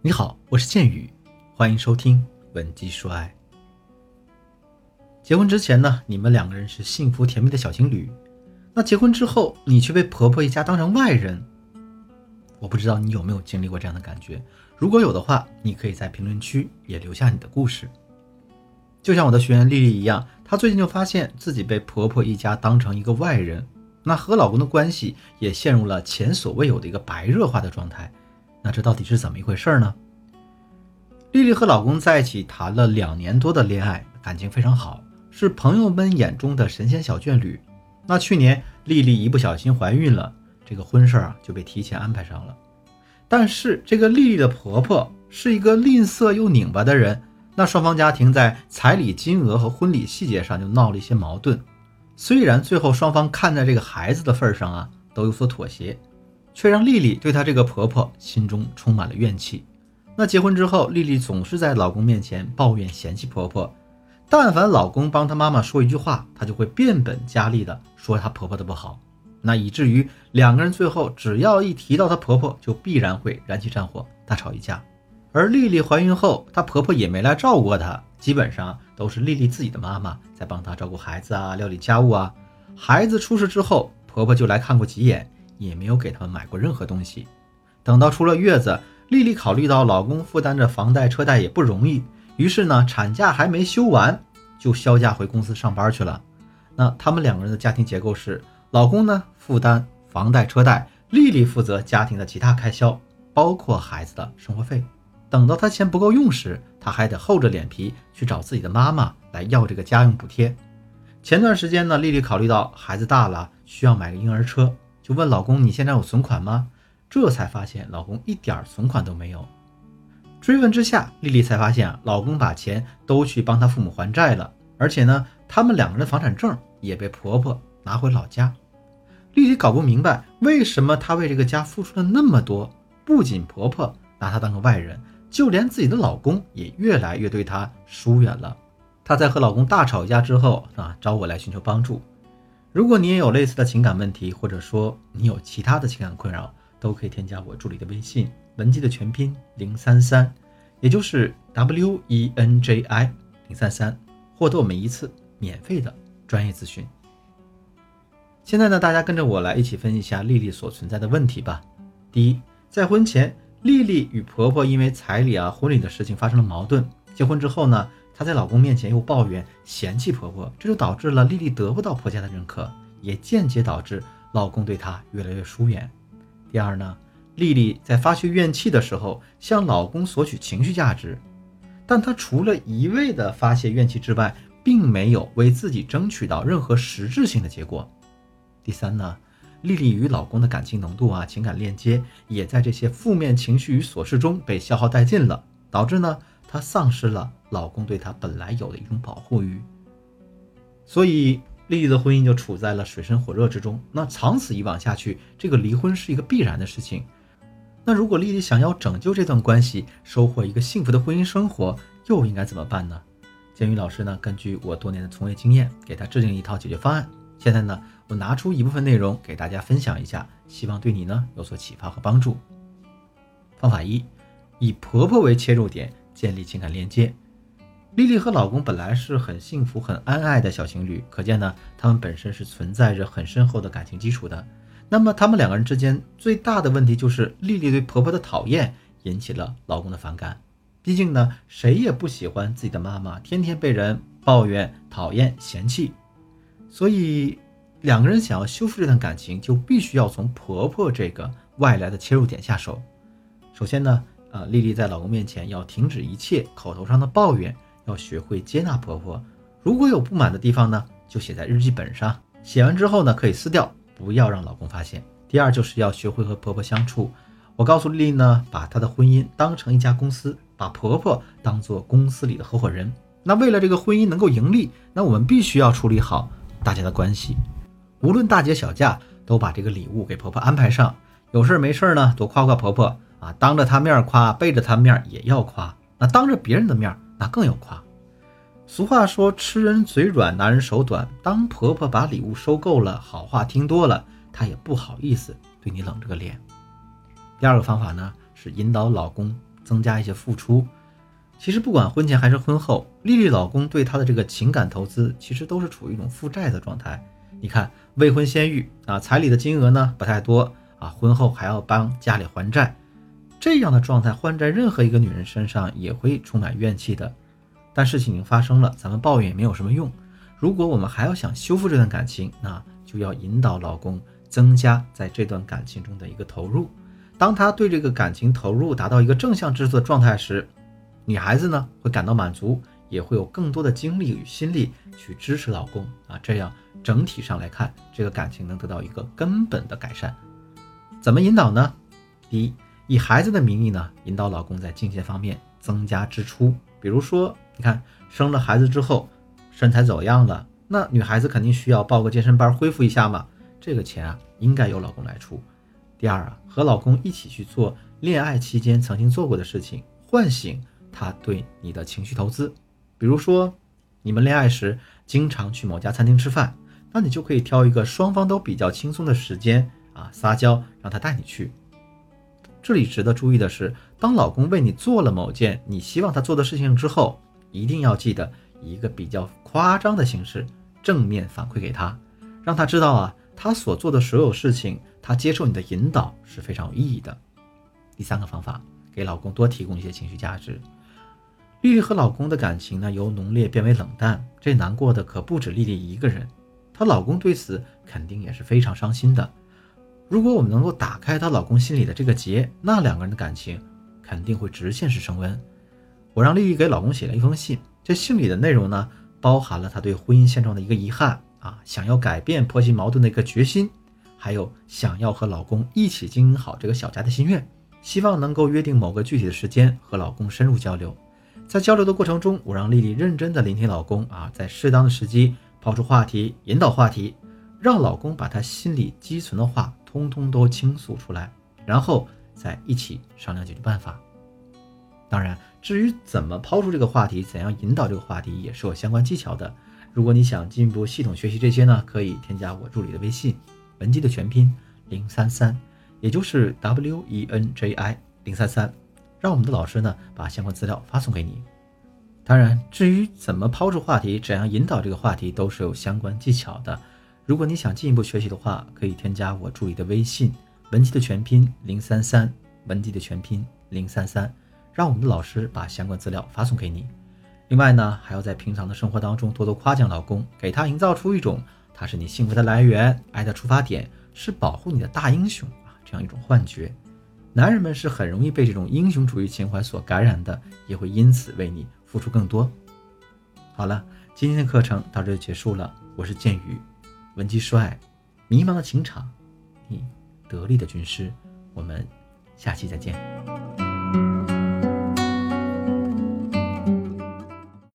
你好，我是剑宇，欢迎收听《文姬说爱》。结婚之前呢，你们两个人是幸福甜蜜的小情侣。那结婚之后，你却被婆婆一家当成外人。我不知道你有没有经历过这样的感觉？如果有的话，你可以在评论区也留下你的故事。就像我的学员丽丽一样，她最近就发现自己被婆婆一家当成一个外人，那和老公的关系也陷入了前所未有的一个白热化的状态。那这到底是怎么一回事呢？丽丽和老公在一起谈了两年多的恋爱，感情非常好，是朋友们眼中的神仙小眷侣。那去年丽丽一不小心怀孕了，这个婚事啊就被提前安排上了。但是这个丽丽的婆婆是一个吝啬又拧巴的人，那双方家庭在彩礼金额和婚礼细节上就闹了一些矛盾。虽然最后双方看在这个孩子的份上啊都有所妥协。却让丽丽对她这个婆婆心中充满了怨气。那结婚之后，丽丽总是在老公面前抱怨嫌弃婆婆，但凡老公帮她妈妈说一句话，她就会变本加厉的说她婆婆的不好。那以至于两个人最后只要一提到她婆婆，就必然会燃起战火，大吵一架。而丽丽怀孕后，她婆婆也没来照顾过她，基本上都是丽丽自己的妈妈在帮她照顾孩子啊，料理家务啊。孩子出事之后，婆婆就来看过几眼。也没有给他们买过任何东西。等到出了月子，丽丽考虑到老公负担着房贷车贷也不容易，于是呢，产假还没休完就销假回公司上班去了。那他们两个人的家庭结构是：老公呢负担房贷车贷，丽丽负责家庭的其他开销，包括孩子的生活费。等到他钱不够用时，他还得厚着脸皮去找自己的妈妈来要这个家用补贴。前段时间呢，丽丽考虑到孩子大了，需要买个婴儿车。就问老公：“你现在有存款吗？”这才发现老公一点存款都没有。追问之下，丽丽才发现啊，老公把钱都去帮她父母还债了，而且呢，他们两个人的房产证也被婆婆拿回老家。丽丽搞不明白，为什么她为这个家付出了那么多，不仅婆婆拿她当个外人，就连自己的老公也越来越对她疏远了。她在和老公大吵一架之后啊，找我来寻求帮助。如果你也有类似的情感问题，或者说你有其他的情感困扰，都可以添加我助理的微信文姬的全拼零三三，也就是 W E N J I 零三三，获得我们一次免费的专业咨询。现在呢，大家跟着我来一起分析一下丽丽所存在的问题吧。第一，在婚前，丽丽与婆婆因为彩礼啊、婚礼的事情发生了矛盾。结婚之后呢？她在老公面前又抱怨嫌弃婆婆，这就导致了丽丽得不到婆家的认可，也间接导致老公对她越来越疏远。第二呢，丽丽在发泄怨气的时候向老公索取情绪价值，但她除了一味的发泄怨气之外，并没有为自己争取到任何实质性的结果。第三呢，丽丽与老公的感情浓度啊，情感链接也在这些负面情绪与琐事中被消耗殆尽了，导致呢。她丧失了老公对她本来有的一种保护欲，所以丽丽的婚姻就处在了水深火热之中。那长此以往下去，这个离婚是一个必然的事情。那如果丽丽想要拯救这段关系，收获一个幸福的婚姻生活，又应该怎么办呢？建宇老师呢，根据我多年的从业经验，给她制定一套解决方案。现在呢，我拿出一部分内容给大家分享一下，希望对你呢有所启发和帮助。方法一，以婆婆为切入点。建立情感链接，丽丽和老公本来是很幸福、很恩爱的小情侣，可见呢，他们本身是存在着很深厚的感情基础的。那么，他们两个人之间最大的问题就是，丽丽对婆婆的讨厌引起了老公的反感。毕竟呢，谁也不喜欢自己的妈妈天天被人抱怨、讨厌、嫌弃。所以，两个人想要修复这段感情，就必须要从婆婆这个外来的切入点下手。首先呢。啊，丽丽在老公面前要停止一切口头上的抱怨，要学会接纳婆婆。如果有不满的地方呢，就写在日记本上。写完之后呢，可以撕掉，不要让老公发现。第二，就是要学会和婆婆相处。我告诉丽丽呢，把她的婚姻当成一家公司，把婆婆当做公司里的合伙人。那为了这个婚姻能够盈利，那我们必须要处理好大家的关系。无论大节小假，都把这个礼物给婆婆安排上。有事没事呢，多夸夸婆婆。啊，当着他面夸，背着他面也要夸。那当着别人的面，那更要夸。俗话说，吃人嘴软，拿人手短。当婆婆把礼物收够了，好话听多了，她也不好意思对你冷着个脸。第二个方法呢，是引导老公增加一些付出。其实不管婚前还是婚后，丽丽老公对她的这个情感投资，其实都是处于一种负债的状态。你看，未婚先育啊，彩礼的金额呢不太多啊，婚后还要帮家里还债，这样的状态换在任何一个女人身上也会充满怨气的。但事情已经发生了，咱们抱怨也没有什么用。如果我们还要想修复这段感情，那就要引导老公增加在这段感情中的一个投入。当他对这个感情投入达到一个正向支出的状态时，女孩子呢会感到满足，也会有更多的精力与心力去支持老公啊。这样整体上来看，这个感情能得到一个根本的改善。怎么引导呢？第一，以孩子的名义呢，引导老公在金钱方面增加支出。比如说，你看生了孩子之后。身材走样了，那女孩子肯定需要报个健身班恢复一下嘛。这个钱啊，应该由老公来出。第二啊，和老公一起去做恋爱期间曾经做过的事情，唤醒他对你的情绪投资。比如说，你们恋爱时经常去某家餐厅吃饭，那你就可以挑一个双方都比较轻松的时间啊，撒娇让他带你去。这里值得注意的是，当老公为你做了某件你希望他做的事情之后，一定要记得。以一个比较夸张的形式正面反馈给他，让他知道啊，他所做的所有事情，他接受你的引导是非常有意义的。第三个方法，给老公多提供一些情绪价值。丽丽和老公的感情呢，由浓烈变为冷淡，这难过的可不止丽丽一个人，她老公对此肯定也是非常伤心的。如果我们能够打开她老公心里的这个结，那两个人的感情肯定会直线式升温。我让丽丽给老公写了一封信。这信里的内容呢，包含了她对婚姻现状的一个遗憾啊，想要改变婆媳矛盾的一个决心，还有想要和老公一起经营好这个小家的心愿，希望能够约定某个具体的时间和老公深入交流。在交流的过程中，我让丽丽认真的聆听老公啊，在适当的时机抛出话题，引导话题，让老公把他心里积存的话通通都倾诉出来，然后再一起商量解决办法。当然，至于怎么抛出这个话题，怎样引导这个话题，也是有相关技巧的。如果你想进一步系统学习这些呢，可以添加我助理的微信，文姬的全拼零三三，也就是 W E N J I 零三三，让我们的老师呢把相关资料发送给你。当然，至于怎么抛出话题，怎样引导这个话题，都是有相关技巧的。如果你想进一步学习的话，可以添加我助理的微信，文姬的全拼零三三，文姬的全拼零三三。让我们的老师把相关资料发送给你。另外呢，还要在平常的生活当中多多夸奖老公，给他营造出一种他是你幸福的来源、爱的出发点、是保护你的大英雄啊这样一种幻觉。男人们是很容易被这种英雄主义情怀所感染的，也会因此为你付出更多。好了，今天的课程到这就结束了。我是剑宇，文姬帅，迷茫的情场，你得力的军师。我们下期再见。